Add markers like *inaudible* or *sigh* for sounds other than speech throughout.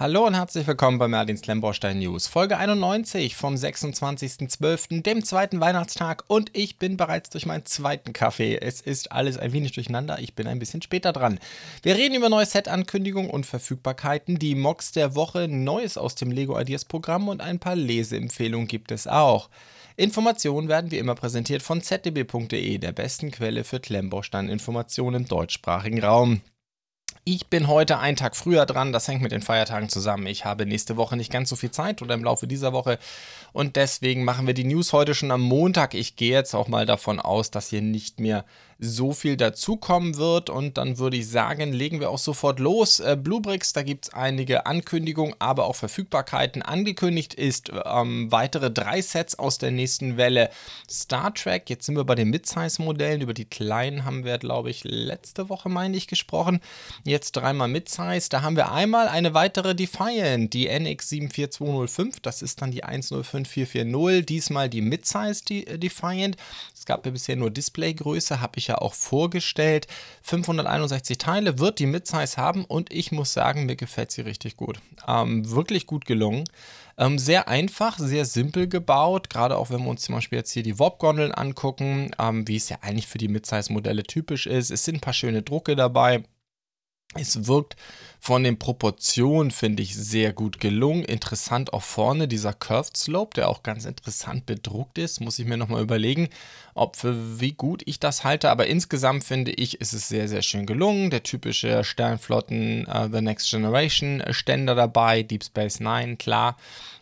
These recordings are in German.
Hallo und herzlich willkommen bei Merlins Lemborstein News, Folge 91 vom 26.12., dem zweiten Weihnachtstag und ich bin bereits durch meinen zweiten Kaffee. Es ist alles ein wenig durcheinander, ich bin ein bisschen später dran. Wir reden über neue Set-Ankündigungen und Verfügbarkeiten, die Mods der Woche, Neues aus dem Lego Ideas Programm und ein paar Leseempfehlungen gibt es auch. Informationen werden wie immer präsentiert von zdb.de, der besten Quelle für Klemmbaustein-Informationen im deutschsprachigen Raum. Ich bin heute einen Tag früher dran, das hängt mit den Feiertagen zusammen. Ich habe nächste Woche nicht ganz so viel Zeit oder im Laufe dieser Woche und deswegen machen wir die News heute schon am Montag. Ich gehe jetzt auch mal davon aus, dass hier nicht mehr so viel dazukommen wird. Und dann würde ich sagen, legen wir auch sofort los. Äh, Bluebricks, da gibt es einige Ankündigungen, aber auch Verfügbarkeiten. Angekündigt ist ähm, weitere drei Sets aus der nächsten Welle Star Trek. Jetzt sind wir bei den Midsize-Modellen. Über die kleinen haben wir, glaube ich, letzte Woche, meine ich, gesprochen. Jetzt dreimal Midsize. Da haben wir einmal eine weitere Defiant, die NX74205. Das ist dann die 105440. Diesmal die Midsize Defiant. Es gab ja bisher nur Displaygröße, habe ich ja auch vorgestellt. 561 Teile wird die Midsize haben und ich muss sagen, mir gefällt sie richtig gut. Ähm, wirklich gut gelungen. Ähm, sehr einfach, sehr simpel gebaut, gerade auch wenn wir uns zum Beispiel jetzt hier die Warp-Gondeln angucken, ähm, wie es ja eigentlich für die Midsize-Modelle typisch ist. Es sind ein paar schöne Drucke dabei. Es wirkt von den Proportionen, finde ich, sehr gut gelungen. Interessant auch vorne dieser Curved Slope, der auch ganz interessant bedruckt ist. Muss ich mir nochmal überlegen, ob für wie gut ich das halte. Aber insgesamt finde ich, ist es sehr, sehr schön gelungen. Der typische Sternflotten uh, The Next Generation Ständer dabei, Deep Space Nine, klar.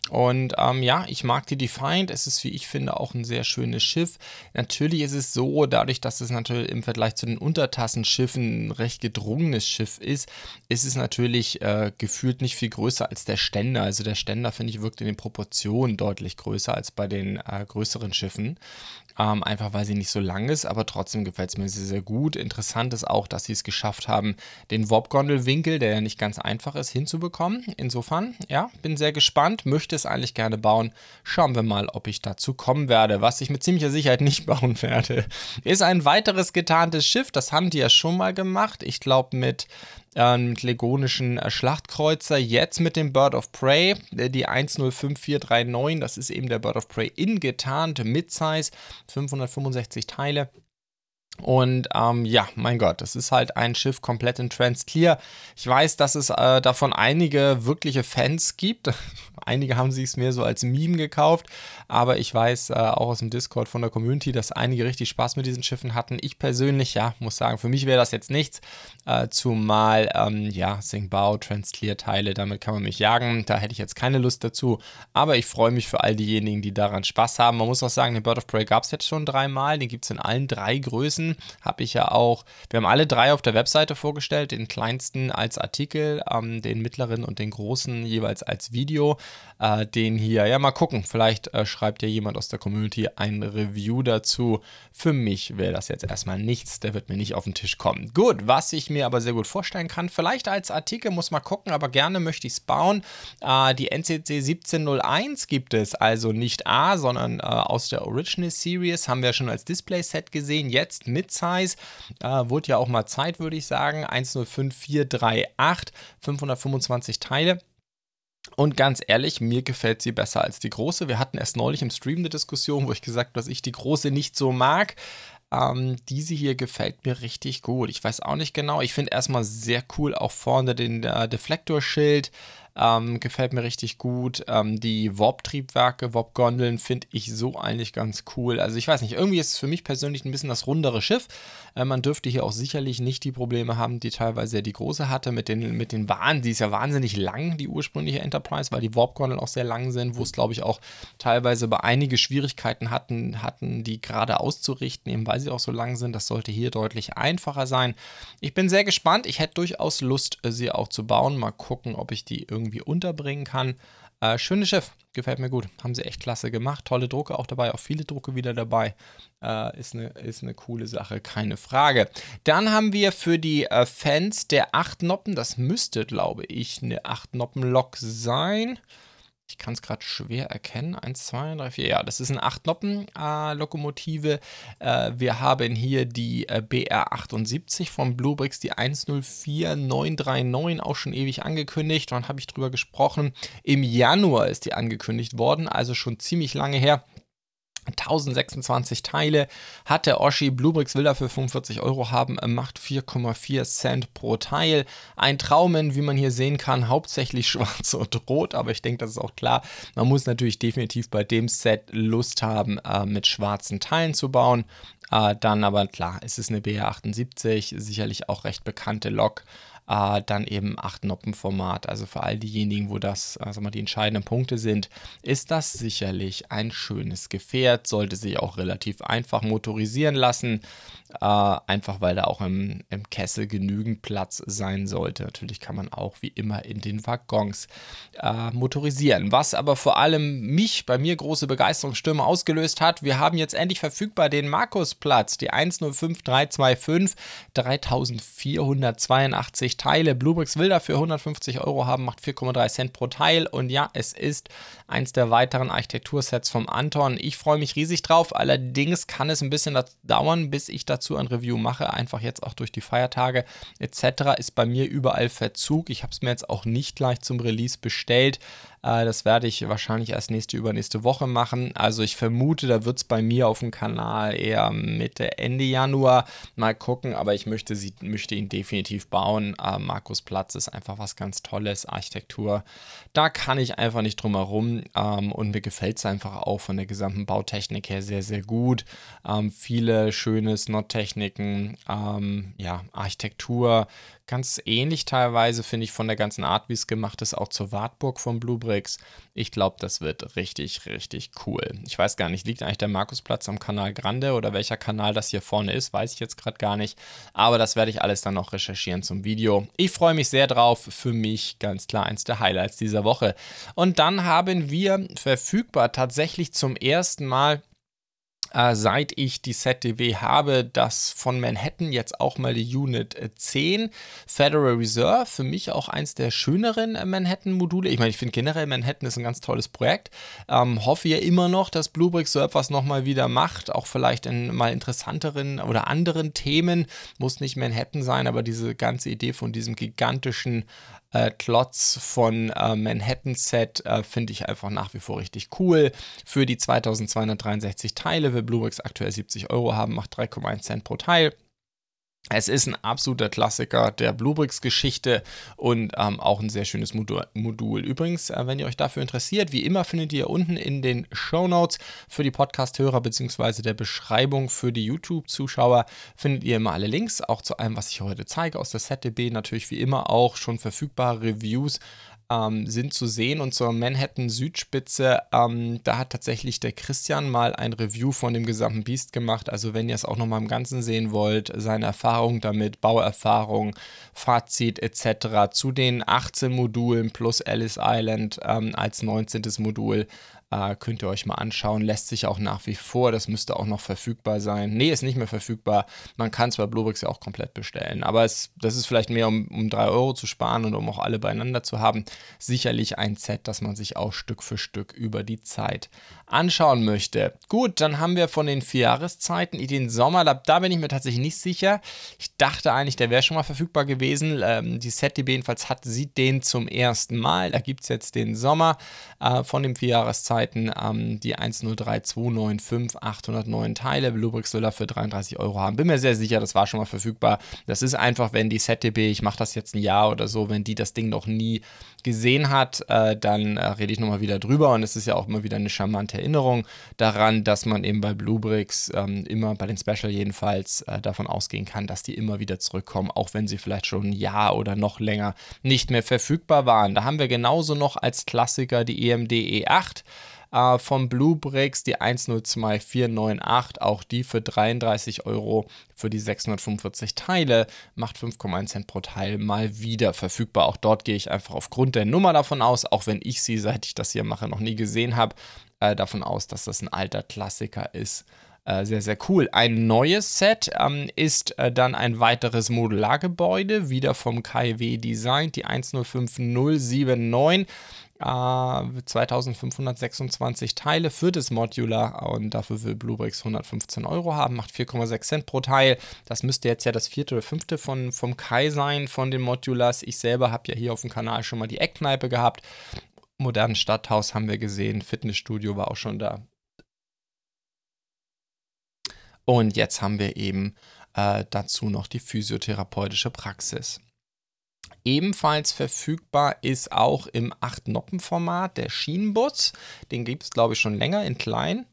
Und ähm, ja, ich mag die Defiant. Es ist, wie ich finde, auch ein sehr schönes Schiff. Natürlich ist es so, dadurch, dass es natürlich im Vergleich zu den Untertassenschiffen ein recht gedrungenes Schiff ist, ist es natürlich äh, gefühlt nicht viel größer als der Ständer. Also der Ständer, finde ich, wirkt in den Proportionen deutlich größer als bei den äh, größeren Schiffen ähm, einfach weil sie nicht so lang ist, aber trotzdem gefällt es mir sehr, sehr gut. Interessant ist auch, dass sie es geschafft haben, den Warp-Gondel-Winkel, der ja nicht ganz einfach ist, hinzubekommen. Insofern, ja, bin sehr gespannt, möchte es eigentlich gerne bauen. Schauen wir mal, ob ich dazu kommen werde. Was ich mit ziemlicher Sicherheit nicht *laughs* bauen werde, ist ein weiteres getarntes Schiff. Das haben die ja schon mal gemacht. Ich glaube mit ähm, mit legonischen äh, Schlachtkreuzer. Jetzt mit dem Bird of Prey, äh, die 105439, das ist eben der Bird of Prey in getarnt, Midsize, 565 Teile. Und ähm, ja, mein Gott, das ist halt ein Schiff komplett in Transclear. Ich weiß, dass es äh, davon einige wirkliche Fans gibt. *laughs* einige haben sich es mehr so als Meme gekauft, aber ich weiß äh, auch aus dem Discord von der Community, dass einige richtig Spaß mit diesen Schiffen hatten. Ich persönlich, ja, muss sagen, für mich wäre das jetzt nichts. Äh, zumal, ähm, ja, Singbao, Transclear-Teile, damit kann man mich jagen. Da hätte ich jetzt keine Lust dazu. Aber ich freue mich für all diejenigen, die daran Spaß haben. Man muss auch sagen, den Bird of Prey gab es jetzt schon dreimal. Den gibt es in allen drei Größen habe ich ja auch, wir haben alle drei auf der Webseite vorgestellt, den kleinsten als Artikel, ähm, den mittleren und den großen jeweils als Video. Äh, den hier, ja, mal gucken, vielleicht äh, schreibt ja jemand aus der Community ein Review dazu. Für mich wäre das jetzt erstmal nichts, der wird mir nicht auf den Tisch kommen. Gut, was ich mir aber sehr gut vorstellen kann, vielleicht als Artikel, muss mal gucken, aber gerne möchte ich es bauen. Äh, die NCC 1701 gibt es, also nicht A, sondern äh, aus der Original Series, haben wir schon als Display-Set gesehen, jetzt mit Midsize. Äh, wurde ja auch mal Zeit, würde ich sagen. 105438, 525 Teile. Und ganz ehrlich, mir gefällt sie besser als die große. Wir hatten erst neulich im Stream eine Diskussion, wo ich gesagt habe, dass ich die große nicht so mag. Ähm, diese hier gefällt mir richtig gut. Ich weiß auch nicht genau. Ich finde erstmal sehr cool auch vorne den äh, Deflektorschild. Ähm, gefällt mir richtig gut. Ähm, die Warp-Triebwerke, Warp-Gondeln finde ich so eigentlich ganz cool. Also ich weiß nicht, irgendwie ist es für mich persönlich ein bisschen das rundere Schiff. Äh, man dürfte hier auch sicherlich nicht die Probleme haben, die teilweise die große hatte mit den, mit den Bahnen. Die ist ja wahnsinnig lang, die ursprüngliche Enterprise, weil die Warp-Gondeln auch sehr lang sind, wo es glaube ich auch teilweise bei einige Schwierigkeiten hatten, hatten die gerade auszurichten, eben weil sie auch so lang sind. Das sollte hier deutlich einfacher sein. Ich bin sehr gespannt. Ich hätte durchaus Lust, sie auch zu bauen. Mal gucken, ob ich die irgendwie irgendwie unterbringen kann. Äh, schönes Schiff, gefällt mir gut. Haben sie echt klasse gemacht. Tolle Drucke auch dabei, auch viele Drucke wieder dabei. Äh, ist, eine, ist eine coole Sache, keine Frage. Dann haben wir für die äh, Fans der 8 Noppen, das müsste, glaube ich, eine 8 Noppen-Lok sein. Ich kann es gerade schwer erkennen. Eins, zwei, drei, vier. Ja, das ist eine 8-Noppen-Lokomotive. Äh, wir haben hier die äh, BR78 von Bluebricks, die 104939, auch schon ewig angekündigt. Wann habe ich drüber gesprochen? Im Januar ist die angekündigt worden, also schon ziemlich lange her. 1026 Teile hat der Oshi. Bluebricks will dafür 45 Euro haben, macht 4,4 Cent pro Teil. Ein Traumen, wie man hier sehen kann, hauptsächlich *laughs* schwarz und rot, aber ich denke, das ist auch klar. Man muss natürlich definitiv bei dem Set Lust haben, äh, mit schwarzen Teilen zu bauen. Äh, dann aber klar, es ist eine BR78, sicherlich auch recht bekannte Lok äh, dann eben 8-Noppen-Format. Also für all diejenigen, wo das also mal die entscheidenden Punkte sind, ist das sicherlich ein schönes Gefährt, sollte sich auch relativ einfach motorisieren lassen, äh, einfach weil da auch im, im Kessel genügend Platz sein sollte. Natürlich kann man auch wie immer in den Waggons äh, motorisieren. Was aber vor allem mich, bei mir große Begeisterungsstürme ausgelöst hat, wir haben jetzt endlich verfügbar den Markusplatz, die 105325, 3482 Teile. Bluebricks will dafür 150 Euro haben, macht 4,3 Cent pro Teil. Und ja, es ist eins der weiteren Architektursets vom Anton. Ich freue mich riesig drauf. Allerdings kann es ein bisschen dauern, bis ich dazu ein Review mache. Einfach jetzt auch durch die Feiertage etc. ist bei mir überall Verzug. Ich habe es mir jetzt auch nicht gleich zum Release bestellt. Äh, das werde ich wahrscheinlich erst nächste, übernächste Woche machen. Also ich vermute, da wird es bei mir auf dem Kanal eher Mitte, Ende Januar mal gucken, aber ich möchte, sie, möchte ihn definitiv bauen. Äh, Markus Platz ist einfach was ganz Tolles, Architektur. Da kann ich einfach nicht drum herum ähm, und mir gefällt es einfach auch von der gesamten Bautechnik her sehr, sehr gut. Ähm, viele schöne Snot-Techniken, ähm, ja, Architektur, ganz ähnlich teilweise, finde ich, von der ganzen Art, wie es gemacht ist, auch zur Wartburg von Bluebricks. Ich glaube, das wird richtig, richtig cool. Ich weiß gar nicht, liegt eigentlich der Markusplatz am Kanal Grande oder welcher Kanal das hier vorne ist, weiß ich jetzt gerade gar nicht. Aber das werde ich alles dann noch recherchieren zum Video. Ich freue mich sehr drauf. Für mich ganz klar eins der Highlights dieser Woche. Und dann haben wir verfügbar tatsächlich zum ersten Mal äh, seit ich die ZDW habe, das von Manhattan jetzt auch mal die Unit 10 äh, Federal Reserve, für mich auch eins der schöneren äh, Manhattan-Module. Ich meine, ich finde generell Manhattan ist ein ganz tolles Projekt. Ähm, hoffe ja immer noch, dass Bluebricks so etwas nochmal wieder macht, auch vielleicht in mal interessanteren oder anderen Themen. Muss nicht Manhattan sein, aber diese ganze Idee von diesem gigantischen äh, Klotz von äh, Manhattan Set äh, finde ich einfach nach wie vor richtig cool. Für die 2263 Teile will Bluebricks aktuell 70 Euro haben, macht 3,1 Cent pro Teil. Es ist ein absoluter Klassiker der Bluebricks-Geschichte und ähm, auch ein sehr schönes Modul. Übrigens, äh, wenn ihr euch dafür interessiert, wie immer findet ihr unten in den Show Notes für die Podcast-Hörer bzw. der Beschreibung für die YouTube-Zuschauer findet ihr immer alle Links, auch zu allem, was ich heute zeige aus der ZDB. Natürlich wie immer auch schon verfügbare Reviews ähm, sind zu sehen. Und zur Manhattan Südspitze, ähm, da hat tatsächlich der Christian mal ein Review von dem gesamten Beast gemacht. Also wenn ihr es auch nochmal im Ganzen sehen wollt, seine Erfahrung damit, Bauerfahrung, Fazit etc. zu den 18 Modulen plus Alice Island ähm, als 19. Modul äh, könnt ihr euch mal anschauen. Lässt sich auch nach wie vor. Das müsste auch noch verfügbar sein. Nee, ist nicht mehr verfügbar. Man kann bei Bluebricks ja auch komplett bestellen. Aber es, das ist vielleicht mehr, um, um 3 Euro zu sparen und um auch alle beieinander zu haben. Sicherlich ein Set, das man sich auch Stück für Stück über die Zeit anschauen möchte. Gut, dann haben wir von den vier Jahreszeiten den Sommer. Da, da, bin ich mir tatsächlich nicht sicher. Ich dachte eigentlich, der wäre schon mal verfügbar gewesen. Ähm, die ZDB jedenfalls hat, sieht den zum ersten Mal. Da gibt es jetzt den Sommer äh, von den vier Jahreszeiten. Ähm, die 103295, 809 Teile. Bluebricks soll dafür 33 Euro haben. Bin mir sehr sicher, das war schon mal verfügbar. Das ist einfach, wenn die ZDB, ich mache das jetzt ein Jahr oder so, wenn die das Ding noch nie gesehen hat, äh, dann äh, rede ich nochmal wieder drüber. Und es ist ja auch immer wieder eine charmante Erinnerung daran, dass man eben bei Bluebricks ähm, immer, bei den Special jedenfalls, äh, davon ausgehen kann, dass die immer wieder zurückkommen, auch wenn sie vielleicht schon ein Jahr oder noch länger nicht mehr verfügbar waren. Da haben wir genauso noch als Klassiker die EMD E8 äh, vom Bluebricks, die 102498, auch die für 33 Euro für die 645 Teile, macht 5,1 Cent pro Teil mal wieder verfügbar. Auch dort gehe ich einfach aufgrund der Nummer davon aus, auch wenn ich sie, seit ich das hier mache, noch nie gesehen habe, äh, davon aus, dass das ein alter Klassiker ist sehr, sehr cool. Ein neues Set ähm, ist äh, dann ein weiteres Modulargebäude, wieder vom KIW Design, die 105079. äh, 2526 Teile für das Modular und dafür will Bluebricks 115 Euro haben, macht 4,6 Cent pro Teil. Das müsste jetzt ja das vierte oder fünfte von, vom Kai sein, von den Modulars. Ich selber habe ja hier auf dem Kanal schon mal die Eckkneipe gehabt. Modernen Stadthaus haben wir gesehen, Fitnessstudio war auch schon da. Und jetzt haben wir eben äh, dazu noch die physiotherapeutische Praxis. Ebenfalls verfügbar ist auch im 8-Noppen-Format der Schienenbus. Den gibt es, glaube ich, schon länger in klein.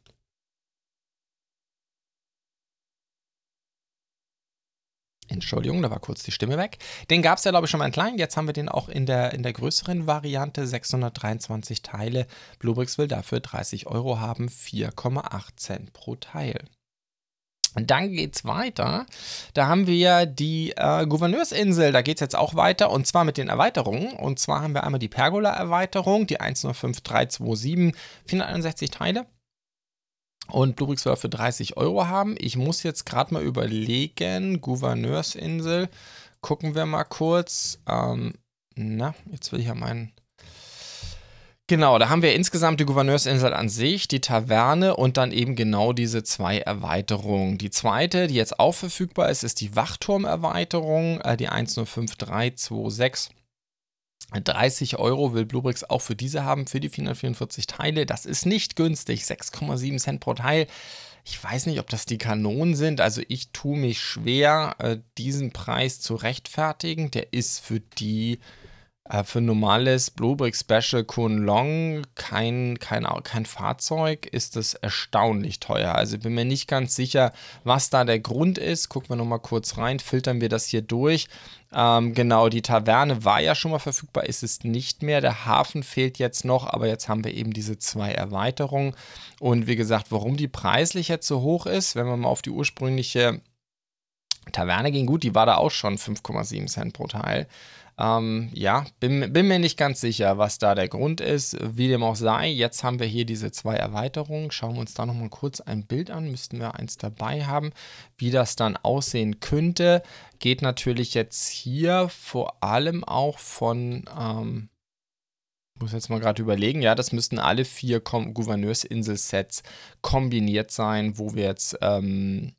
Entschuldigung, da war kurz die Stimme weg. Den gab es ja, glaube ich, schon mal in klein. Jetzt haben wir den auch in der, in der größeren Variante. 623 Teile. Bluebricks will dafür 30 Euro haben, 4,8 Cent pro Teil. Und dann geht's weiter. Da haben wir die äh, Gouverneursinsel. Da geht es jetzt auch weiter und zwar mit den Erweiterungen. Und zwar haben wir einmal die Pergola-Erweiterung, die 105327, 461 Teile. Und Bluebricks soll für 30 Euro haben. Ich muss jetzt gerade mal überlegen. Gouverneursinsel. Gucken wir mal kurz. Ähm, na, jetzt will ich ja meinen Genau, da haben wir insgesamt die Gouverneursinsel an sich, die Taverne und dann eben genau diese zwei Erweiterungen. Die zweite, die jetzt auch verfügbar ist, ist die Wachturmerweiterung, äh, die 105326. 30 Euro will Bluebricks auch für diese haben, für die 444 Teile. Das ist nicht günstig, 6,7 Cent pro Teil. Ich weiß nicht, ob das die Kanonen sind. Also ich tue mich schwer, äh, diesen Preis zu rechtfertigen. Der ist für die für ein normales Bluebrick Special Kunlong kein, kein, kein Fahrzeug ist das erstaunlich teuer. Also bin mir nicht ganz sicher, was da der Grund ist. Gucken wir nochmal kurz rein, filtern wir das hier durch. Ähm, genau, die Taverne war ja schon mal verfügbar, ist es nicht mehr. Der Hafen fehlt jetzt noch, aber jetzt haben wir eben diese zwei Erweiterungen. Und wie gesagt, warum die preislich jetzt so hoch ist, wenn wir mal auf die ursprüngliche Taverne gehen, gut, die war da auch schon 5,7 Cent pro Teil. Ähm, ja, bin, bin, mir nicht ganz sicher, was da der Grund ist. Wie dem auch sei, jetzt haben wir hier diese zwei Erweiterungen. Schauen wir uns da nochmal kurz ein Bild an. Müssten wir eins dabei haben, wie das dann aussehen könnte. Geht natürlich jetzt hier vor allem auch von. Ähm, muss jetzt mal gerade überlegen, ja, das müssten alle vier Gouverneursinsel-Sets kombiniert sein, wo wir jetzt ähm,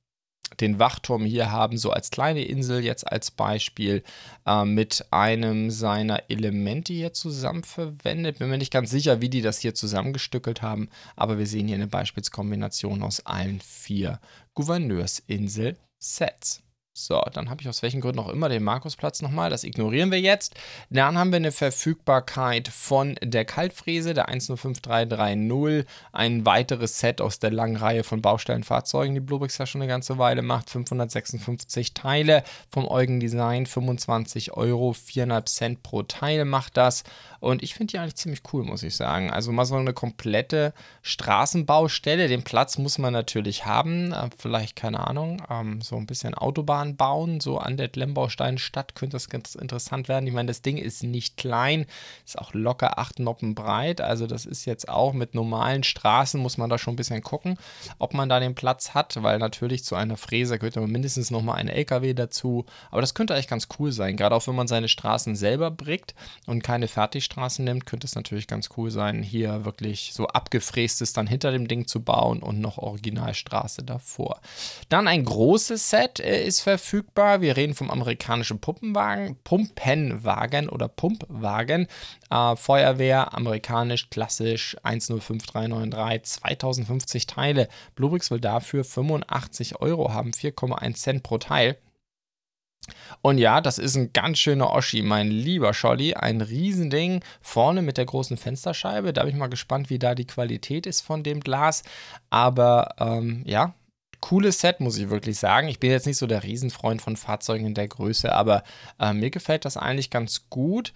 den Wachturm hier haben, so als kleine Insel jetzt als Beispiel, äh, mit einem seiner Elemente hier zusammen verwendet. Bin mir nicht ganz sicher, wie die das hier zusammengestückelt haben, aber wir sehen hier eine Beispielskombination aus allen vier Gouverneursinsel-Sets. So, dann habe ich aus welchen Gründen auch immer den Markusplatz nochmal. Das ignorieren wir jetzt. Dann haben wir eine Verfügbarkeit von der Kaltfräse, der 105330. Ein weiteres Set aus der langen Reihe von Baustellenfahrzeugen, die Bluebricks ja schon eine ganze Weile macht. 556 Teile vom Eugen Design, 25 Euro, 4,5 Cent pro Teil macht das. Und ich finde die eigentlich ziemlich cool, muss ich sagen. Also mal so eine komplette Straßenbaustelle. Den Platz muss man natürlich haben. Äh, vielleicht, keine Ahnung, ähm, so ein bisschen Autobahn bauen. So an der Lembausteinstadt könnte das ganz interessant werden. Ich meine, das Ding ist nicht klein, ist auch locker acht Noppen breit. Also das ist jetzt auch mit normalen Straßen, muss man da schon ein bisschen gucken, ob man da den Platz hat. Weil natürlich zu einer Fräse gehört man mindestens nochmal ein LKW dazu. Aber das könnte eigentlich ganz cool sein. Gerade auch wenn man seine Straßen selber brickt und keine Fertigstraßen Straßen nimmt, könnte es natürlich ganz cool sein, hier wirklich so abgefrästes dann hinter dem Ding zu bauen und noch Originalstraße davor. Dann ein großes Set äh, ist verfügbar. Wir reden vom amerikanischen Pumpenwagen, Pumpenwagen oder Pumpwagen. Äh, Feuerwehr, amerikanisch, klassisch, 105393, 2050 Teile. Bluebricks will dafür 85 Euro haben, 4,1 Cent pro Teil. Und ja, das ist ein ganz schöner Oschi, mein lieber Scholli. Ein Riesending vorne mit der großen Fensterscheibe. Da bin ich mal gespannt, wie da die Qualität ist von dem Glas. Aber ähm, ja, cooles Set, muss ich wirklich sagen. Ich bin jetzt nicht so der Riesenfreund von Fahrzeugen in der Größe, aber äh, mir gefällt das eigentlich ganz gut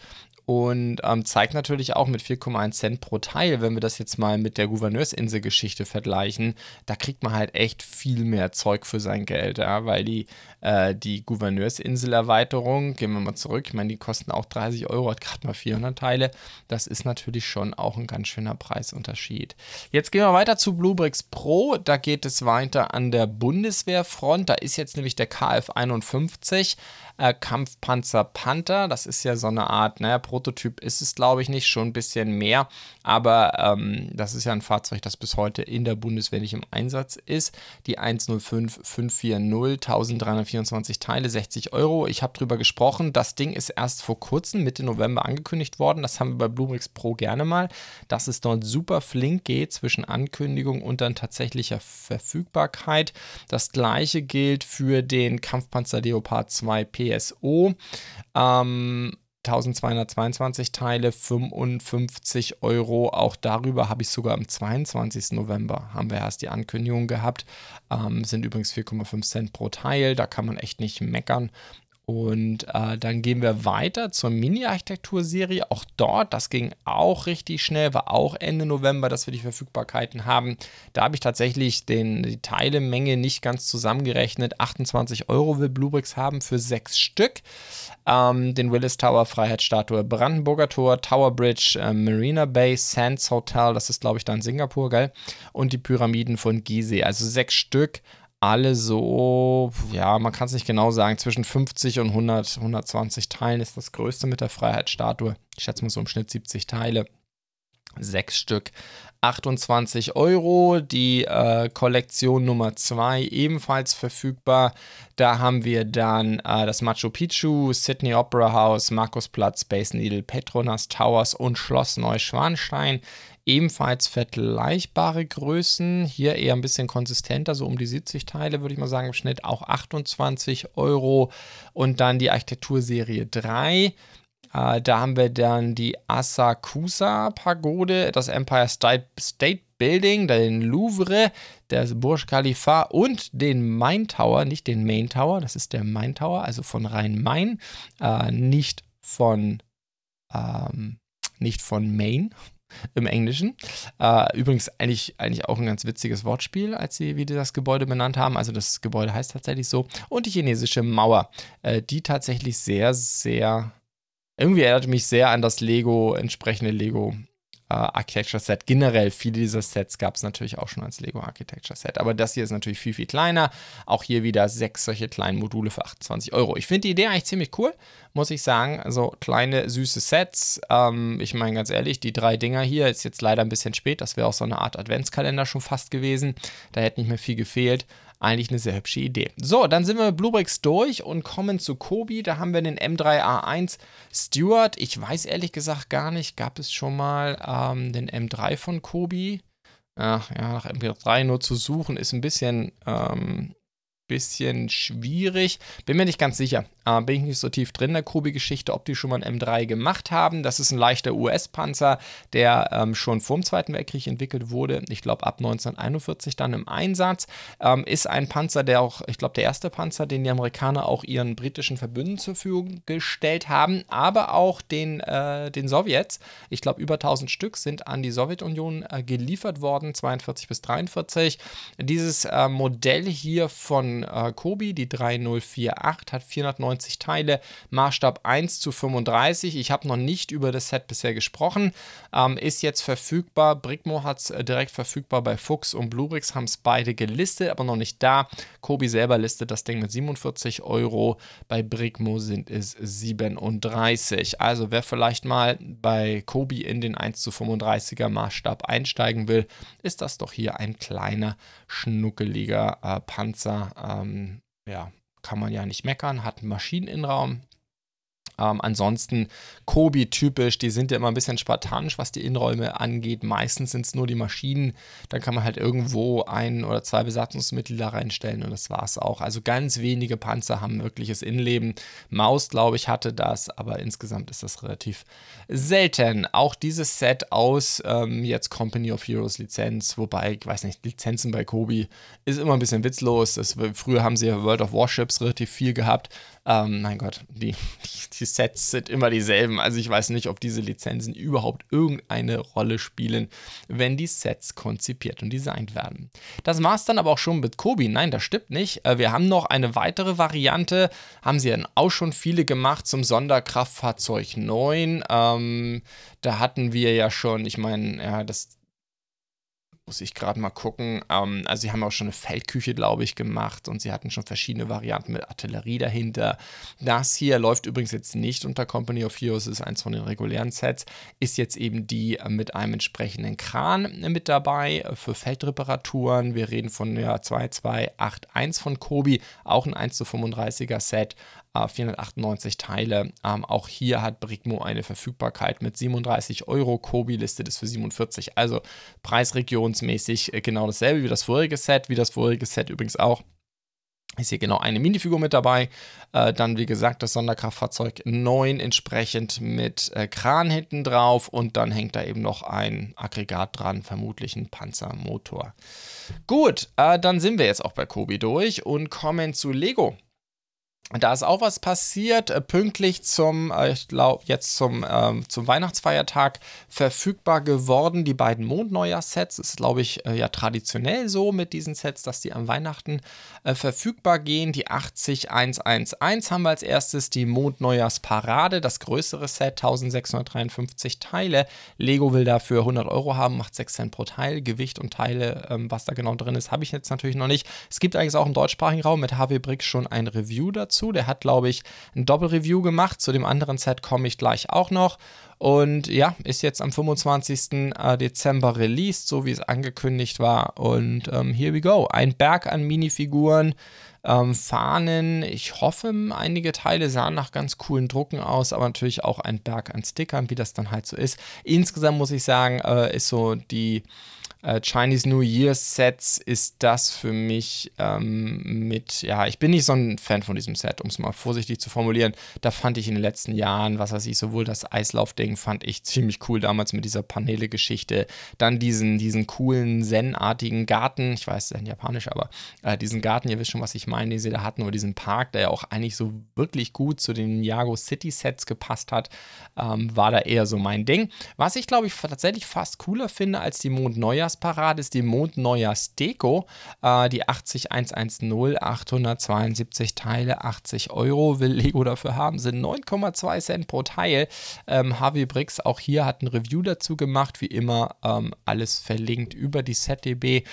und ähm, zeigt natürlich auch mit 4,1 Cent pro Teil, wenn wir das jetzt mal mit der Gouverneursinsel-Geschichte vergleichen, da kriegt man halt echt viel mehr Zeug für sein Geld, ja, weil die, äh, die Gouverneursinsel-Erweiterung, gehen wir mal zurück, ich meine, die kosten auch 30 Euro, hat gerade mal 400 Teile, das ist natürlich schon auch ein ganz schöner Preisunterschied. Jetzt gehen wir weiter zu Bluebricks Pro, da geht es weiter an der Bundeswehrfront, da ist jetzt nämlich der KF 51, äh, Kampfpanzer Panther, das ist ja so eine Art, naja, Prototyp ist es, glaube ich, nicht, schon ein bisschen mehr. Aber ähm, das ist ja ein Fahrzeug, das bis heute in der Bundeswehr nicht im Einsatz ist. Die 105540, 1324 Teile, 60 Euro. Ich habe drüber gesprochen. Das Ding ist erst vor kurzem, Mitte November, angekündigt worden. Das haben wir bei Bluemix Pro gerne mal, dass es dort super flink geht zwischen Ankündigung und dann tatsächlicher Verfügbarkeit. Das gleiche gilt für den Kampfpanzer Leopard 2 PSO. Ähm, 1222 Teile, 55 Euro. Auch darüber habe ich sogar am 22. November haben wir erst die Ankündigung gehabt. Ähm, sind übrigens 4,5 Cent pro Teil. Da kann man echt nicht meckern. Und äh, dann gehen wir weiter zur Mini-Architektur-Serie. Auch dort, das ging auch richtig schnell, war auch Ende November, dass wir die Verfügbarkeiten haben. Da habe ich tatsächlich den, die Teilemenge nicht ganz zusammengerechnet. 28 Euro will Bluebricks haben für sechs Stück. Ähm, den Willis Tower, Freiheitsstatue, Brandenburger Tor, Tower Bridge, äh, Marina Bay, Sands Hotel, das ist glaube ich dann Singapur, geil. Und die Pyramiden von Gizeh. Also sechs Stück alle so, ja, man kann es nicht genau sagen, zwischen 50 und 100, 120 Teilen ist das größte mit der Freiheitsstatue. Ich schätze mal so im Schnitt 70 Teile. Sechs Stück. 28 Euro. Die äh, Kollektion Nummer 2 ebenfalls verfügbar. Da haben wir dann äh, das Machu Picchu, Sydney Opera House, Markusplatz, Space Needle, Petronas Towers und Schloss Neuschwanstein ebenfalls vergleichbare Größen. Hier eher ein bisschen konsistenter, so um die 70 Teile, würde ich mal sagen, im Schnitt auch 28 Euro. Und dann die Architekturserie 3. Äh, da haben wir dann die Asakusa Pagode, das Empire State, Building, den Louvre, der Burj Khalifa und den Main Tower, nicht den Main Tower, das ist der Main Tower, also von Rhein-Main, äh, nicht von ähm, nicht von Maine, im Englischen. Äh, übrigens eigentlich, eigentlich auch ein ganz witziges Wortspiel, als sie wieder das Gebäude benannt haben. Also das Gebäude heißt tatsächlich so. Und die chinesische Mauer, äh, die tatsächlich sehr, sehr, irgendwie erinnert mich sehr an das Lego, entsprechende Lego äh, Architecture Set. Generell, viele dieser Sets gab es natürlich auch schon als Lego Architecture Set. Aber das hier ist natürlich viel, viel kleiner. Auch hier wieder sechs solche kleinen Module für 28 Euro. Ich finde die Idee eigentlich ziemlich cool, muss ich sagen. Also kleine, süße Sets. Ähm, ich meine ganz ehrlich, die drei Dinger hier ist jetzt leider ein bisschen spät. Das wäre auch so eine Art Adventskalender schon fast gewesen. Da hätte nicht mehr viel gefehlt eigentlich eine sehr hübsche Idee. So, dann sind wir mit Bluebricks durch und kommen zu Kobi. Da haben wir den M3A1 Stewart. Ich weiß ehrlich gesagt gar nicht, gab es schon mal ähm, den M3 von Kobi? Ach ja, nach M3 nur zu suchen ist ein bisschen ähm, bisschen schwierig. Bin mir nicht ganz sicher. Äh, bin ich nicht so tief drin in der Kobi-Geschichte, ob die schon mal einen M3 gemacht haben. Das ist ein leichter US-Panzer, der ähm, schon vor dem Zweiten Weltkrieg entwickelt wurde. Ich glaube, ab 1941 dann im Einsatz. Ähm, ist ein Panzer, der auch, ich glaube, der erste Panzer, den die Amerikaner auch ihren britischen Verbünden zur Verfügung gestellt haben, aber auch den, äh, den Sowjets. Ich glaube, über 1000 Stück sind an die Sowjetunion äh, geliefert worden, 42 bis 43. Dieses äh, Modell hier von äh, Kobi, die 3048, hat 490 Teile, Maßstab 1 zu 35. Ich habe noch nicht über das Set bisher gesprochen. Ähm, ist jetzt verfügbar. Brickmo hat es äh, direkt verfügbar bei Fuchs und Bluebricks, haben es beide gelistet, aber noch nicht da. Kobi selber listet das Ding mit 47 Euro. Bei Brickmo sind es 37. Also wer vielleicht mal bei Kobi in den 1 zu 35er Maßstab einsteigen will, ist das doch hier ein kleiner, schnuckeliger äh, Panzer. Ähm, ja, kann man ja nicht meckern, hat einen Maschineninnenraum, ähm, ansonsten Kobi typisch, die sind ja immer ein bisschen spartanisch, was die Innenräume angeht. Meistens sind es nur die Maschinen. Dann kann man halt irgendwo ein oder zwei Besatzungsmittel da reinstellen und das war es auch. Also ganz wenige Panzer haben wirkliches Innenleben. Maus, glaube ich, hatte das, aber insgesamt ist das relativ selten. Auch dieses Set aus ähm, jetzt Company of Heroes Lizenz, wobei, ich weiß nicht, Lizenzen bei Kobi ist immer ein bisschen witzlos. Das, früher haben sie ja World of Warships relativ viel gehabt. Ähm, mein Gott, die, *laughs* die Sets sind immer dieselben. Also ich weiß nicht, ob diese Lizenzen überhaupt irgendeine Rolle spielen, wenn die Sets konzipiert und designt werden. Das war es dann aber auch schon mit Kobi. Nein, das stimmt nicht. Äh, wir haben noch eine weitere Variante. Haben sie dann auch schon viele gemacht zum Sonderkraftfahrzeug 9. Ähm, da hatten wir ja schon, ich meine, ja, das muss ich gerade mal gucken. Ähm, also sie haben auch schon eine Feldküche, glaube ich, gemacht und sie hatten schon verschiedene Varianten mit Artillerie dahinter. Das hier läuft übrigens jetzt nicht unter Company of Heroes, ist eins von den regulären Sets, ist jetzt eben die mit einem entsprechenden Kran mit dabei für Feldreparaturen. Wir reden von der 2281 von Kobi, auch ein 1 zu 35er Set. 498 Teile. Ähm, auch hier hat Brigmo eine Verfügbarkeit mit 37 Euro. Kobi listet es für 47. Also preisregionsmäßig äh, genau dasselbe wie das vorige Set, wie das vorige Set übrigens auch. Ist hier genau eine Minifigur mit dabei. Äh, dann, wie gesagt, das Sonderkraftfahrzeug 9 entsprechend mit äh, Kran hinten drauf. Und dann hängt da eben noch ein Aggregat dran, vermutlich ein Panzermotor. Gut, äh, dann sind wir jetzt auch bei Kobi durch und kommen zu Lego. Da ist auch was passiert, äh, pünktlich zum, äh, ich glaube, jetzt zum, äh, zum Weihnachtsfeiertag verfügbar geworden. Die beiden Mondneujahr-Sets ist, glaube ich, äh, ja traditionell so mit diesen Sets, dass die am Weihnachten äh, verfügbar gehen. Die 80111 haben wir als erstes, die Mondneujahrsparade, das größere Set, 1653 Teile. Lego will dafür 100 Euro haben, macht 6 Cent pro Teil. Gewicht und Teile, ähm, was da genau drin ist, habe ich jetzt natürlich noch nicht. Es gibt eigentlich auch im deutschsprachigen Raum mit HW Brick schon ein Review dazu dazu. Der hat, glaube ich, ein Doppelreview gemacht. Zu dem anderen Set komme ich gleich auch noch. Und ja, ist jetzt am 25. Äh, Dezember released, so wie es angekündigt war. Und ähm, here we go. Ein Berg an Minifiguren, ähm, Fahnen. Ich hoffe, einige Teile sahen nach ganz coolen Drucken aus, aber natürlich auch ein Berg an Stickern, wie das dann halt so ist. Insgesamt muss ich sagen, äh, ist so die äh, Chinese New Year Sets ist das für mich ähm, mit, ja, ich bin nicht so ein Fan von diesem Set, um es mal vorsichtig zu formulieren. Da fand ich in den letzten Jahren, was weiß ich, sowohl das Eislaufding fand ich ziemlich cool damals mit dieser Paneele-Geschichte, dann diesen, diesen coolen Zen-artigen Garten, ich weiß, ist japanisch, aber äh, diesen Garten, ihr wisst schon, was ich meine, den sie da hatten, oder diesen Park, der ja auch eigentlich so wirklich gut zu den Jago City Sets gepasst hat, ähm, war da eher so mein Ding. Was ich, glaube ich, tatsächlich fast cooler finde als die Mond-Neujahr Neujahrsparade ist die Mondneujahrsdeko. Äh, die 80110, 872 Teile, 80 Euro will Lego dafür haben, sind 9,2 Cent pro Teil. Ähm, Harvey Briggs auch hier hat ein Review dazu gemacht, wie immer ähm, alles verlinkt über die ZDB.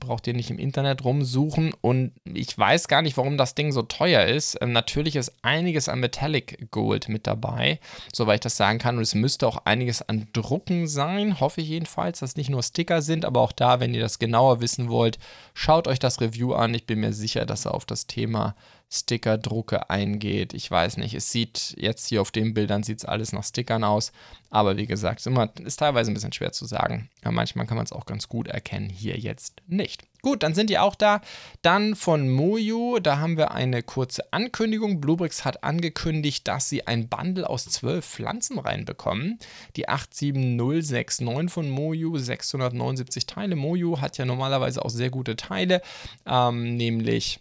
Braucht ihr nicht im Internet rumsuchen und ich weiß gar nicht, warum das Ding so teuer ist. Ähm, natürlich ist einiges an Metallic Gold mit dabei, soweit ich das sagen kann und es müsste auch einiges an Drucken sein, hoffe ich jedenfalls, dass nicht nur Sticker sind sind, aber auch da, wenn ihr das genauer wissen wollt, schaut euch das Review an. Ich bin mir sicher, dass er auf das Thema Stickerdrucke eingeht. Ich weiß nicht, es sieht jetzt hier auf den Bildern sieht es alles nach Stickern aus, aber wie gesagt, ist, ist teilweise ein bisschen schwer zu sagen. Ja, manchmal kann man es auch ganz gut erkennen, hier jetzt nicht. Gut, dann sind die auch da. Dann von Moju, da haben wir eine kurze Ankündigung. Bluebricks hat angekündigt, dass sie ein Bundle aus zwölf Pflanzen reinbekommen. Die 87069 von Moju, 679 Teile. Moju hat ja normalerweise auch sehr gute Teile, ähm, nämlich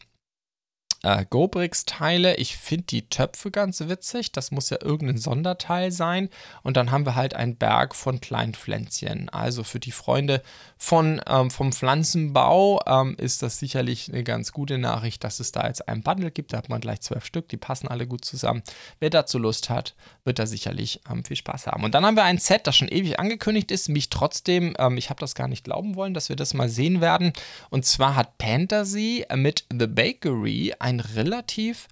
äh, Gobrix-Teile. Ich finde die Töpfe ganz witzig. Das muss ja irgendein Sonderteil sein. Und dann haben wir halt einen Berg von kleinen Pflänzchen. Also für die Freunde von, ähm, vom Pflanzenbau ähm, ist das sicherlich eine ganz gute Nachricht, dass es da jetzt einen Bundle gibt. Da hat man gleich zwölf Stück. Die passen alle gut zusammen. Wer dazu Lust hat, wird da sicherlich ähm, viel Spaß haben. Und dann haben wir ein Set, das schon ewig angekündigt ist. Mich trotzdem, ähm, ich habe das gar nicht glauben wollen, dass wir das mal sehen werden. Und zwar hat Fantasy mit The Bakery ein ein relativ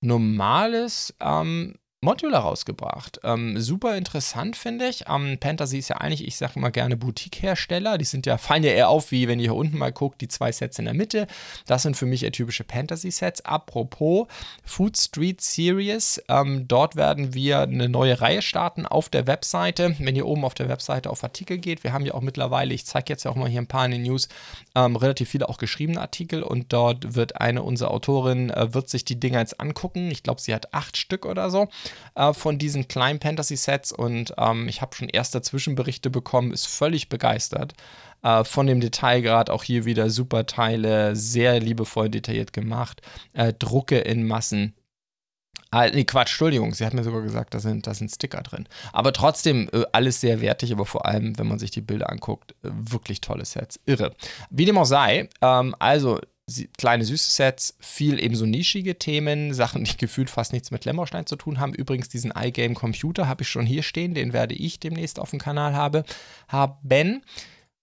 normales ähm, Modular rausgebracht. Ähm, super interessant, finde ich. Ähm, Fantasy ist ja eigentlich, ich sage immer gerne Boutique-Hersteller. Die sind ja, fallen ja eher auf, wie wenn ihr hier unten mal guckt, die zwei Sets in der Mitte. Das sind für mich eher typische Fantasy-Sets. Apropos Food Street Series, ähm, dort werden wir eine neue Reihe starten auf der Webseite. Wenn ihr oben auf der Webseite auf Artikel geht, wir haben ja auch mittlerweile, ich zeige jetzt ja auch mal hier ein paar in den News, ähm, relativ viele auch geschriebene Artikel und dort wird eine unserer Autorinnen, äh, wird sich die Dinger jetzt angucken. Ich glaube, sie hat acht Stück oder so äh, von diesen kleinen Fantasy-Sets und ähm, ich habe schon erste Zwischenberichte bekommen, ist völlig begeistert äh, von dem Detailgrad. Auch hier wieder super Teile, sehr liebevoll detailliert gemacht, äh, Drucke in Massen. Ah, nee, Quatsch, Entschuldigung, sie hat mir sogar gesagt, da sind, da sind Sticker drin. Aber trotzdem äh, alles sehr wertig, aber vor allem, wenn man sich die Bilder anguckt, äh, wirklich tolle Sets. Irre. Wie dem auch sei, ähm, also kleine süße Sets, viel eben so nischige Themen, Sachen, die *laughs* gefühlt fast nichts mit Lemmerstein zu tun haben. Übrigens, diesen iGame Computer habe ich schon hier stehen, den werde ich demnächst auf dem Kanal habe, haben.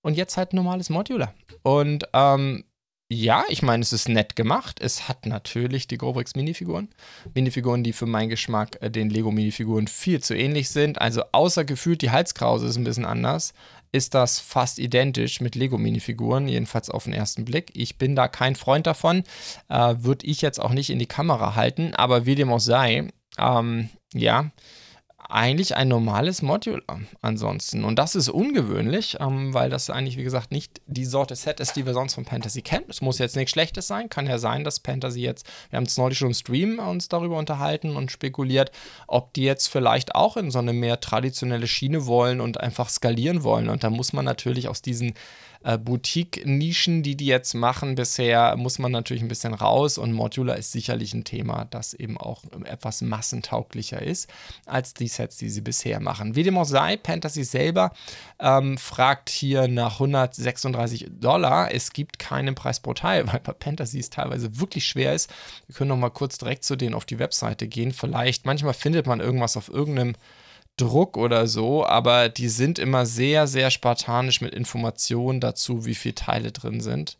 und jetzt halt ein normales Modular. Und ähm, ja, ich meine, es ist nett gemacht. Es hat natürlich die Gobrix Minifiguren. Minifiguren, die für meinen Geschmack äh, den Lego Minifiguren viel zu ähnlich sind. Also außer gefühlt die Halskrause ist ein bisschen anders, ist das fast identisch mit Lego Minifiguren, jedenfalls auf den ersten Blick. Ich bin da kein Freund davon, äh, würde ich jetzt auch nicht in die Kamera halten, aber wie dem auch sei, ähm, ja, eigentlich ein normales Module ansonsten. Und das ist ungewöhnlich, ähm, weil das eigentlich, wie gesagt, nicht die Sorte Set ist, die wir sonst von Fantasy kennen. Es muss jetzt nichts Schlechtes sein. Kann ja sein, dass Fantasy jetzt, wir haben es neulich schon im Stream uns darüber unterhalten und spekuliert, ob die jetzt vielleicht auch in so eine mehr traditionelle Schiene wollen und einfach skalieren wollen. Und da muss man natürlich aus diesen äh, Boutique-Nischen, die die jetzt machen bisher, muss man natürlich ein bisschen raus und Modular ist sicherlich ein Thema, das eben auch etwas massentauglicher ist als die Sets, die sie bisher machen. Wie dem auch sei, Fantasy selber ähm, fragt hier nach 136 Dollar. Es gibt keinen Preis pro Teil, *laughs* weil bei Fantasy es teilweise wirklich schwer ist. Wir können noch mal kurz direkt zu denen auf die Webseite gehen. Vielleicht, manchmal findet man irgendwas auf irgendeinem Druck oder so, aber die sind immer sehr, sehr spartanisch mit Informationen dazu, wie viele Teile drin sind.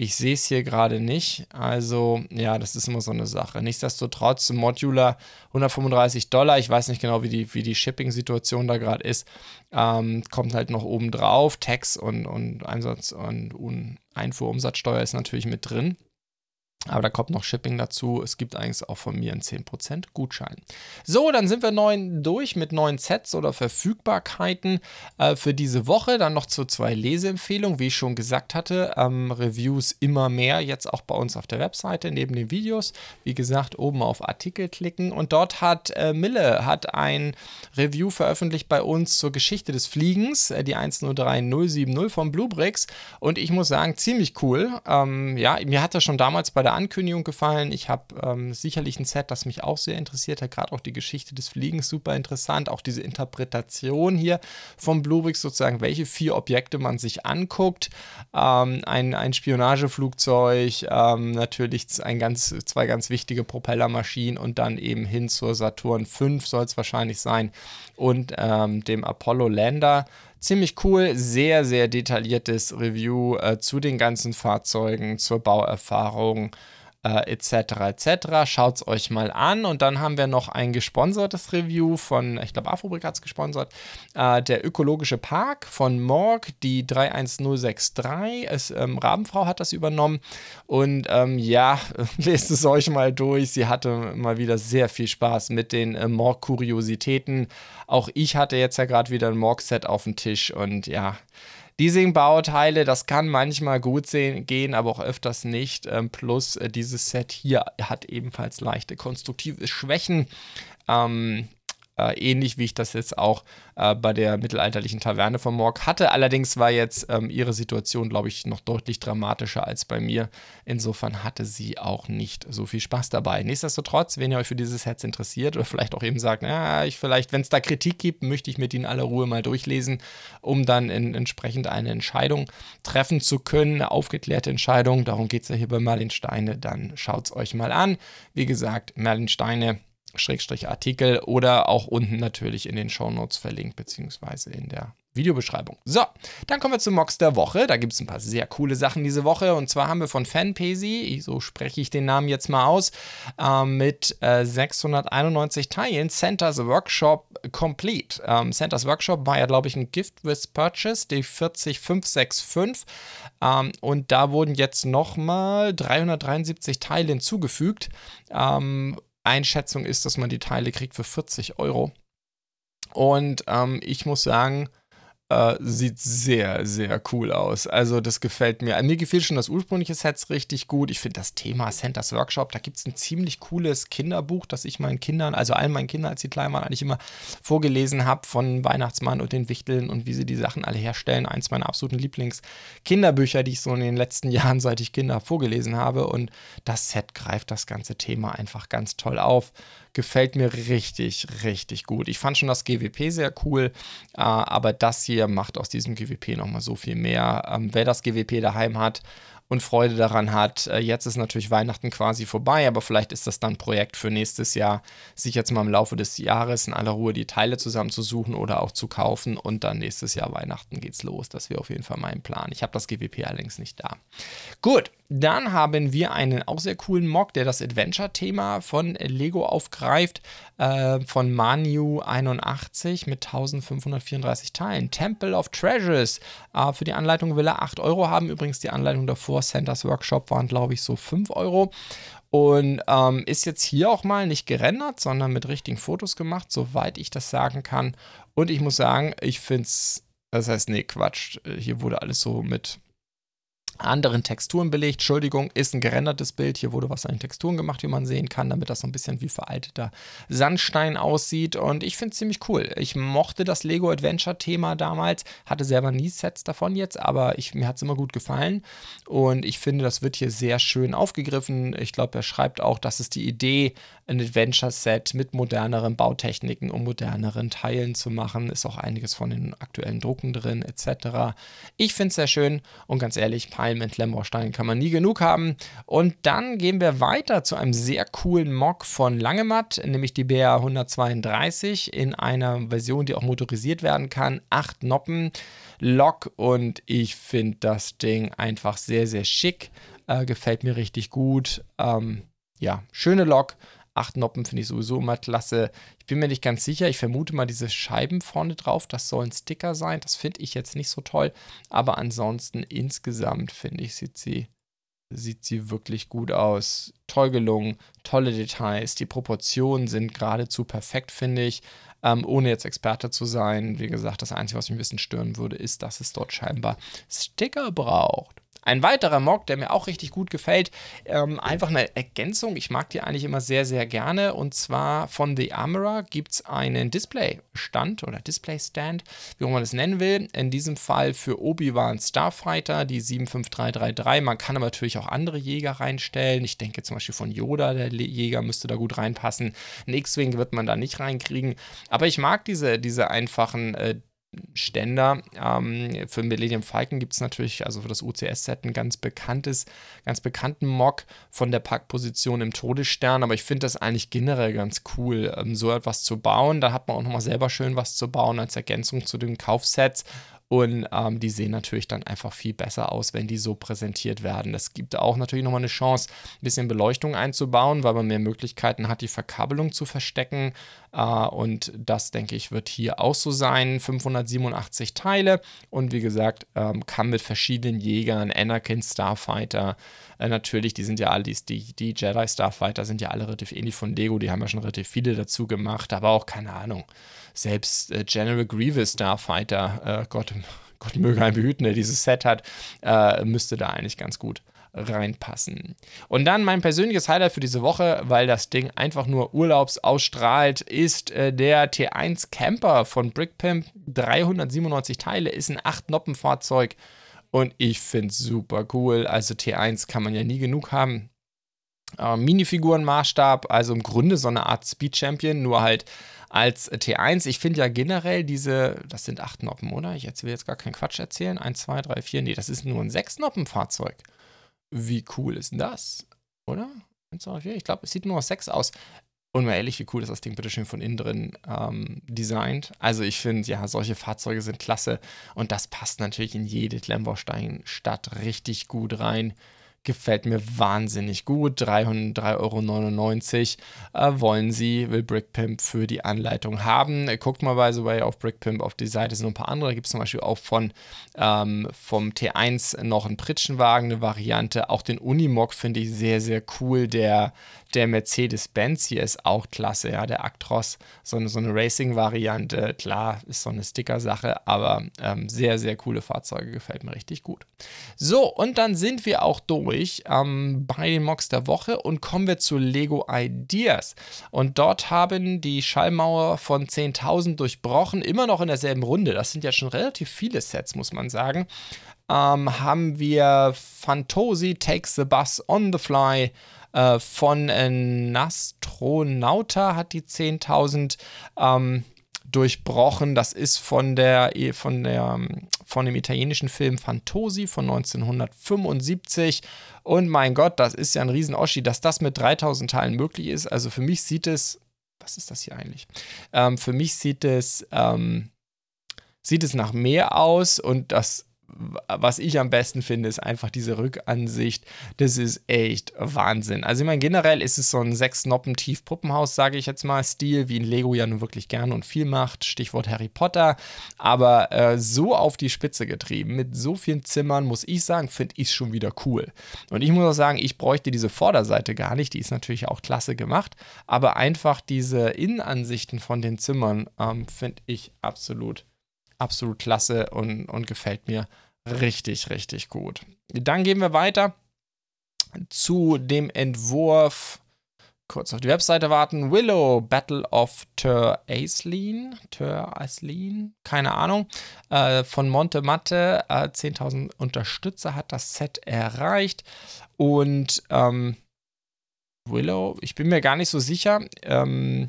Ich sehe es hier gerade nicht. Also, ja, das ist immer so eine Sache. Nichtsdestotrotz, Modular 135 Dollar. Ich weiß nicht genau, wie die, wie die Shipping-Situation da gerade ist. Ähm, kommt halt noch oben drauf. Tax und, und Einsatz und, und Einfuhrumsatzsteuer ist natürlich mit drin. Aber da kommt noch Shipping dazu. Es gibt eigentlich auch von mir einen 10% Gutschein. So, dann sind wir neun durch mit neuen Sets oder Verfügbarkeiten äh, für diese Woche. Dann noch zu zwei Leseempfehlungen. Wie ich schon gesagt hatte, ähm, Reviews immer mehr jetzt auch bei uns auf der Webseite neben den Videos. Wie gesagt, oben auf Artikel klicken. Und dort hat äh, Mille hat ein Review veröffentlicht bei uns zur Geschichte des Fliegens, äh, die 103070 von Bluebricks. Und ich muss sagen, ziemlich cool. Ähm, ja, mir hat das schon damals bei der Ankündigung gefallen. Ich habe ähm, sicherlich ein Set, das mich auch sehr interessiert hat. Gerade auch die Geschichte des Fliegens super interessant. Auch diese Interpretation hier vom Bluebricks sozusagen, welche vier Objekte man sich anguckt. Ähm, ein, ein Spionageflugzeug, ähm, natürlich ein ganz, zwei ganz wichtige Propellermaschinen und dann eben hin zur Saturn 5 soll es wahrscheinlich sein und ähm, dem Apollo Lander. Ziemlich cool, sehr, sehr detailliertes Review äh, zu den ganzen Fahrzeugen, zur Bauerfahrung äh, etc. etc. Schaut es euch mal an. Und dann haben wir noch ein gesponsertes Review von, ich glaube, Afrobrik hat es gesponsert, äh, der Ökologische Park von Morg, die 31063. Es, ähm, Rabenfrau hat das übernommen. Und ähm, ja, *laughs* lest es euch mal durch. Sie hatte mal wieder sehr viel Spaß mit den äh, Morg-Kuriositäten. Auch ich hatte jetzt ja gerade wieder ein Morg-Set auf dem Tisch und ja, Leasing-Bauteile, das kann manchmal gut sehen, gehen, aber auch öfters nicht. Ähm, plus äh, dieses Set hier hat ebenfalls leichte konstruktive Schwächen. Ähm, äh, ähnlich wie ich das jetzt auch äh, bei der mittelalterlichen Taverne von Morg hatte. Allerdings war jetzt ähm, ihre Situation, glaube ich, noch deutlich dramatischer als bei mir. Insofern hatte sie auch nicht so viel Spaß dabei. Nichtsdestotrotz, wenn ihr euch für dieses Herz interessiert oder vielleicht auch eben sagt, na, ich vielleicht, wenn es da Kritik gibt, möchte ich mit ihnen aller Ruhe mal durchlesen, um dann in, entsprechend eine Entscheidung treffen zu können, eine aufgeklärte Entscheidung. Darum geht es ja hier bei Merlin Steine. Dann schaut es euch mal an. Wie gesagt, Merlin Steine Schrägstrich Artikel oder auch unten natürlich in den Shownotes verlinkt, beziehungsweise in der Videobeschreibung. So, dann kommen wir zum Mox der Woche. Da gibt es ein paar sehr coole Sachen diese Woche. Und zwar haben wir von Fanpesi, so spreche ich den Namen jetzt mal aus, äh, mit äh, 691 Teilen Santa's Workshop Complete. Ähm, Santa's Workshop war ja, glaube ich, ein Gift with Purchase, die 40565. Ähm, und da wurden jetzt nochmal 373 Teile hinzugefügt. Ähm, Einschätzung ist, dass man die Teile kriegt für 40 Euro. Und ähm, ich muss sagen, äh, sieht sehr, sehr cool aus. Also das gefällt mir. Mir gefiel schon das ursprüngliche Set richtig gut. Ich finde das Thema Santa's Workshop, da gibt es ein ziemlich cooles Kinderbuch, das ich meinen Kindern, also allen meinen Kindern, als sie klein waren, eigentlich immer vorgelesen habe von Weihnachtsmann und den Wichteln und wie sie die Sachen alle herstellen. Eins meiner absoluten Lieblings-Kinderbücher, die ich so in den letzten *laughs* Jahren, seit ich Kinder vorgelesen habe. Und das Set greift das ganze Thema einfach ganz toll auf gefällt mir richtig, richtig gut. Ich fand schon das GWP sehr cool, äh, aber das hier macht aus diesem GWP nochmal so viel mehr. Ähm, wer das GWP daheim hat und Freude daran hat. Äh, jetzt ist natürlich Weihnachten quasi vorbei, aber vielleicht ist das dann ein Projekt für nächstes Jahr, sich jetzt mal im Laufe des Jahres in aller Ruhe die Teile zusammenzusuchen oder auch zu kaufen und dann nächstes Jahr Weihnachten geht's los. Das wäre auf jeden Fall mein Plan. Ich habe das GWP allerdings nicht da. Gut, dann haben wir einen auch sehr coolen Mock, der das Adventure-Thema von Lego aufgreift, äh, von Manu 81 mit 1534 Teilen. Temple of Treasures. Äh, für die Anleitung will er 8 Euro haben. Übrigens die Anleitung davor, Santas Workshop, waren glaube ich so 5 Euro. Und ähm, ist jetzt hier auch mal nicht gerendert, sondern mit richtigen Fotos gemacht, soweit ich das sagen kann. Und ich muss sagen, ich finde es, das heißt, nee, Quatsch, hier wurde alles so mit anderen Texturen belegt. Entschuldigung, ist ein gerendertes Bild. Hier wurde was an den Texturen gemacht, wie man sehen kann, damit das so ein bisschen wie veralteter Sandstein aussieht. Und ich finde es ziemlich cool. Ich mochte das Lego Adventure-Thema damals, hatte selber nie Sets davon jetzt, aber ich, mir hat es immer gut gefallen. Und ich finde, das wird hier sehr schön aufgegriffen. Ich glaube, er schreibt auch, dass es die Idee, ein Adventure-Set mit moderneren Bautechniken und moderneren Teilen zu machen. Ist auch einiges von den aktuellen Drucken drin, etc. Ich finde es sehr schön und ganz ehrlich, Palm in Klemmbaustein kann man nie genug haben. Und dann gehen wir weiter zu einem sehr coolen Mock von Langematt, nämlich die BR 132 in einer Version, die auch motorisiert werden kann. Acht Noppen, Lok und ich finde das Ding einfach sehr, sehr schick. Äh, gefällt mir richtig gut. Ähm, ja, schöne Lok Acht Noppen finde ich sowieso immer klasse. Ich bin mir nicht ganz sicher. Ich vermute mal diese Scheiben vorne drauf. Das sollen Sticker sein. Das finde ich jetzt nicht so toll. Aber ansonsten insgesamt finde ich, sieht sie, sieht sie wirklich gut aus. Toll gelungen, tolle Details. Die Proportionen sind geradezu perfekt, finde ich. Ähm, ohne jetzt Experte zu sein. Wie gesagt, das Einzige, was mich ein bisschen stören würde, ist, dass es dort scheinbar Sticker braucht. Ein weiterer Mock, der mir auch richtig gut gefällt, ähm, einfach eine Ergänzung. Ich mag die eigentlich immer sehr, sehr gerne. Und zwar von The Armorer gibt es einen Display-Stand oder Display-Stand, wie man das nennen will. In diesem Fall für Obi-Wan Starfighter, die 75333. Man kann aber natürlich auch andere Jäger reinstellen. Ich denke zum Beispiel von Yoda, der Jäger müsste da gut reinpassen. Ein X-Wing wird man da nicht reinkriegen. Aber ich mag diese, diese einfachen äh, Ständer. Ähm, für Millennium Falcon gibt es natürlich, also für das UCS-Set, ein ganz bekanntes, ganz bekannten Mock von der Packposition im Todesstern, aber ich finde das eigentlich generell ganz cool, ähm, so etwas zu bauen. Da hat man auch nochmal selber schön was zu bauen als Ergänzung zu den Kaufsets. Und ähm, die sehen natürlich dann einfach viel besser aus, wenn die so präsentiert werden. Das gibt auch natürlich nochmal eine Chance, ein bisschen Beleuchtung einzubauen, weil man mehr Möglichkeiten hat, die Verkabelung zu verstecken. Äh, und das, denke ich, wird hier auch so sein. 587 Teile und wie gesagt, ähm, kann mit verschiedenen Jägern, Anakin, Starfighter, äh, natürlich, die sind ja alle, die, die Jedi Starfighter sind ja alle relativ ähnlich von Lego, die haben ja schon relativ viele dazu gemacht, aber auch keine Ahnung. Selbst äh, General Grievous Starfighter, äh, Gott, *laughs* Gott möge einen behüten, der dieses Set hat, äh, müsste da eigentlich ganz gut reinpassen. Und dann mein persönliches Highlight für diese Woche, weil das Ding einfach nur Urlaubs ausstrahlt, ist äh, der T1 Camper von Brickpimp. 397 Teile, ist ein 8-Noppen-Fahrzeug und ich finde es super cool. Also T1 kann man ja nie genug haben. Äh, Minifigurenmaßstab, also im Grunde so eine Art Speed Champion, nur halt als T1. Ich finde ja generell diese, das sind acht Noppen, oder? Ich will jetzt gar keinen Quatsch erzählen. Eins, zwei, drei, vier, nee, das ist nur ein sechs Noppen-Fahrzeug. Wie cool ist denn das? Oder? Eins, zwei, vier, ich glaube, es sieht nur aus sechs aus. Und mal ehrlich, wie cool ist das Ding bitte schön von innen drin ähm, designt. Also ich finde, ja, solche Fahrzeuge sind klasse und das passt natürlich in jede Klemmbaustein-Stadt richtig gut rein. Gefällt mir wahnsinnig gut. 303,99 Euro äh, wollen sie, will Brickpimp für die Anleitung haben. Guckt mal by the way auf Brickpimp auf die Seite, sind noch ein paar andere. Da gibt es zum Beispiel auch von ähm, vom T1 noch einen Pritschenwagen, eine Variante. Auch den Unimog finde ich sehr, sehr cool. Der der Mercedes-Benz hier ist auch klasse, ja, der Actros, so eine, so eine Racing-Variante, klar, ist so eine Sticker-Sache, aber ähm, sehr, sehr coole Fahrzeuge, gefällt mir richtig gut. So, und dann sind wir auch durch ähm, bei den Mocks der Woche und kommen wir zu Lego Ideas. Und dort haben die Schallmauer von 10.000 durchbrochen, immer noch in derselben Runde. Das sind ja schon relativ viele Sets, muss man sagen. Ähm, haben wir Fantosi Takes the Bus on the Fly, äh, von äh, Nastronauta hat die 10.000 ähm, durchbrochen. Das ist von der, von der, von dem italienischen Film Fantosi von 1975. Und mein Gott, das ist ja ein Riesen-Oschi, dass das mit 3000 Teilen möglich ist. Also für mich sieht es, was ist das hier eigentlich? Ähm, für mich sieht es, ähm, sieht es nach mehr aus und das was ich am besten finde, ist einfach diese Rückansicht. Das ist echt Wahnsinn. Also, ich meine, generell ist es so ein sechs Noppen tief Puppenhaus, sage ich jetzt mal, Stil, wie ein Lego ja nun wirklich gerne und viel macht. Stichwort Harry Potter. Aber äh, so auf die Spitze getrieben, mit so vielen Zimmern, muss ich sagen, finde ich es schon wieder cool. Und ich muss auch sagen, ich bräuchte diese Vorderseite gar nicht. Die ist natürlich auch klasse gemacht. Aber einfach diese Innenansichten von den Zimmern ähm, finde ich absolut absolut klasse und, und gefällt mir richtig, richtig gut. Dann gehen wir weiter zu dem Entwurf. Kurz auf die Webseite warten. Willow, Battle of Ter Aislinn. Ter Aislinn, keine Ahnung. Äh, von Monte Matte. Äh, 10.000 Unterstützer hat das Set erreicht. Und ähm, Willow, ich bin mir gar nicht so sicher. Ähm,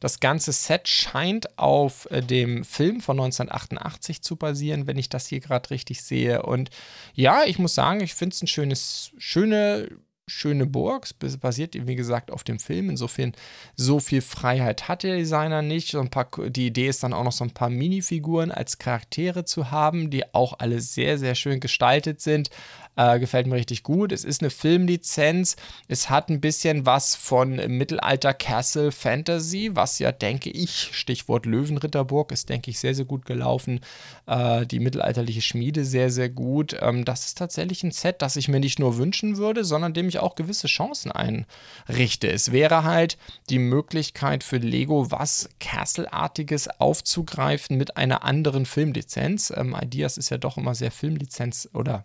das ganze Set scheint auf äh, dem Film von 1988 zu basieren, wenn ich das hier gerade richtig sehe. Und ja, ich muss sagen, ich finde es ein schönes, schöne, schöne Burg. Es basiert, wie gesagt, auf dem Film. Insofern, so viel Freiheit hat der Designer nicht. So ein paar, die Idee ist dann auch noch so ein paar Minifiguren als Charaktere zu haben, die auch alle sehr, sehr schön gestaltet sind. Äh, gefällt mir richtig gut. Es ist eine Filmlizenz. Es hat ein bisschen was von Mittelalter Castle Fantasy, was ja, denke ich, Stichwort Löwenritterburg, ist, denke ich, sehr, sehr gut gelaufen. Äh, die mittelalterliche Schmiede sehr, sehr gut. Ähm, das ist tatsächlich ein Set, das ich mir nicht nur wünschen würde, sondern dem ich auch gewisse Chancen einrichte. Es wäre halt die Möglichkeit für Lego, was Castle-artiges aufzugreifen mit einer anderen Filmlizenz. Ähm, Ideas ist ja doch immer sehr Filmlizenz oder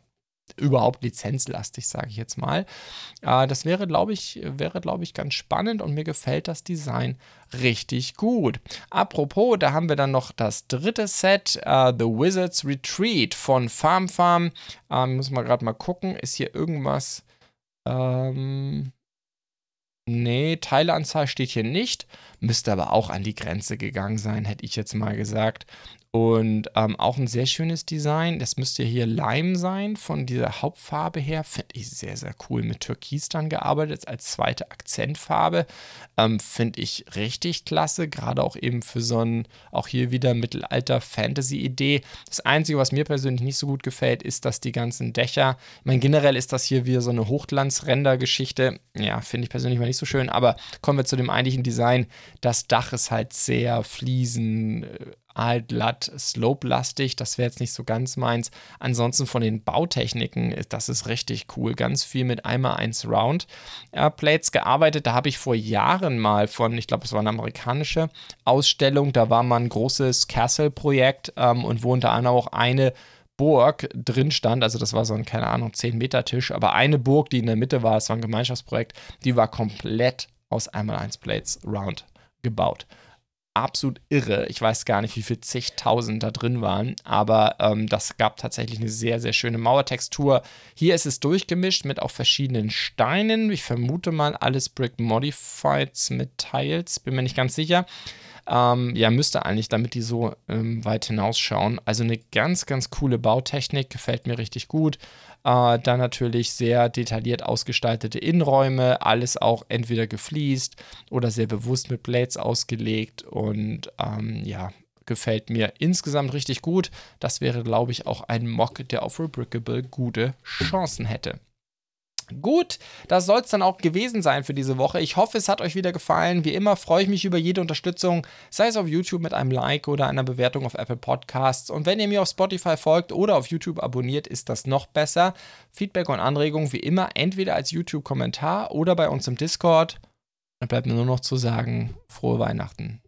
überhaupt lizenzlastig, sage ich jetzt mal. Äh, das wäre, glaube ich, wäre, glaube ich, ganz spannend und mir gefällt das Design richtig gut. Apropos, da haben wir dann noch das dritte Set, uh, The Wizard's Retreat von Farm Farm. Ähm, muss man gerade mal gucken, ist hier irgendwas. Ähm, nee, Teileanzahl steht hier nicht. Müsste aber auch an die Grenze gegangen sein, hätte ich jetzt mal gesagt. Und ähm, auch ein sehr schönes Design. Das müsste hier Lime sein, von dieser Hauptfarbe her. Finde ich sehr, sehr cool. Mit Türkis dann gearbeitet als zweite Akzentfarbe. Ähm, Finde ich richtig klasse. Gerade auch eben für so ein, auch hier wieder Mittelalter-Fantasy-Idee. Das Einzige, was mir persönlich nicht so gut gefällt, ist, dass die ganzen Dächer, ich meine, generell ist das hier wieder so eine Hochglanzrender-Geschichte. Ja, finde ich persönlich mal nicht so schön. Aber kommen wir zu dem eigentlichen Design. Das Dach ist halt sehr fliesen äh, halt glatt, slope-lastig. Das wäre jetzt nicht so ganz meins. Ansonsten von den Bautechniken, das ist richtig cool. Ganz viel mit einmal 1 Round äh, Plates gearbeitet. Da habe ich vor Jahren mal von, ich glaube, es war eine amerikanische Ausstellung, da war mal ein großes Castle-Projekt ähm, und wo unter anderem auch eine Burg drin stand, also das war so ein, keine Ahnung, 10 Meter Tisch, aber eine Burg, die in der Mitte war, es war ein Gemeinschaftsprojekt, die war komplett aus einmal 1 Plates Round gebaut absolut irre. Ich weiß gar nicht, wie viel zigtausend da drin waren, aber ähm, das gab tatsächlich eine sehr, sehr schöne Mauertextur. Hier ist es durchgemischt mit auch verschiedenen Steinen. Ich vermute mal alles Brick Modifieds mit Tiles, bin mir nicht ganz sicher. Ähm, ja, müsste eigentlich, damit die so ähm, weit hinausschauen. Also eine ganz, ganz coole Bautechnik, gefällt mir richtig gut. Äh, dann natürlich sehr detailliert ausgestaltete Innenräume, alles auch entweder gefliest oder sehr bewusst mit Blades ausgelegt und ähm, ja, gefällt mir insgesamt richtig gut. Das wäre, glaube ich, auch ein Mock, der auf Rebrickable gute Chancen hätte. Gut, das soll es dann auch gewesen sein für diese Woche. Ich hoffe, es hat euch wieder gefallen. Wie immer freue ich mich über jede Unterstützung, sei es auf YouTube mit einem Like oder einer Bewertung auf Apple Podcasts. Und wenn ihr mir auf Spotify folgt oder auf YouTube abonniert, ist das noch besser. Feedback und Anregungen wie immer entweder als YouTube-Kommentar oder bei uns im Discord. Dann bleibt mir nur noch zu sagen, frohe Weihnachten.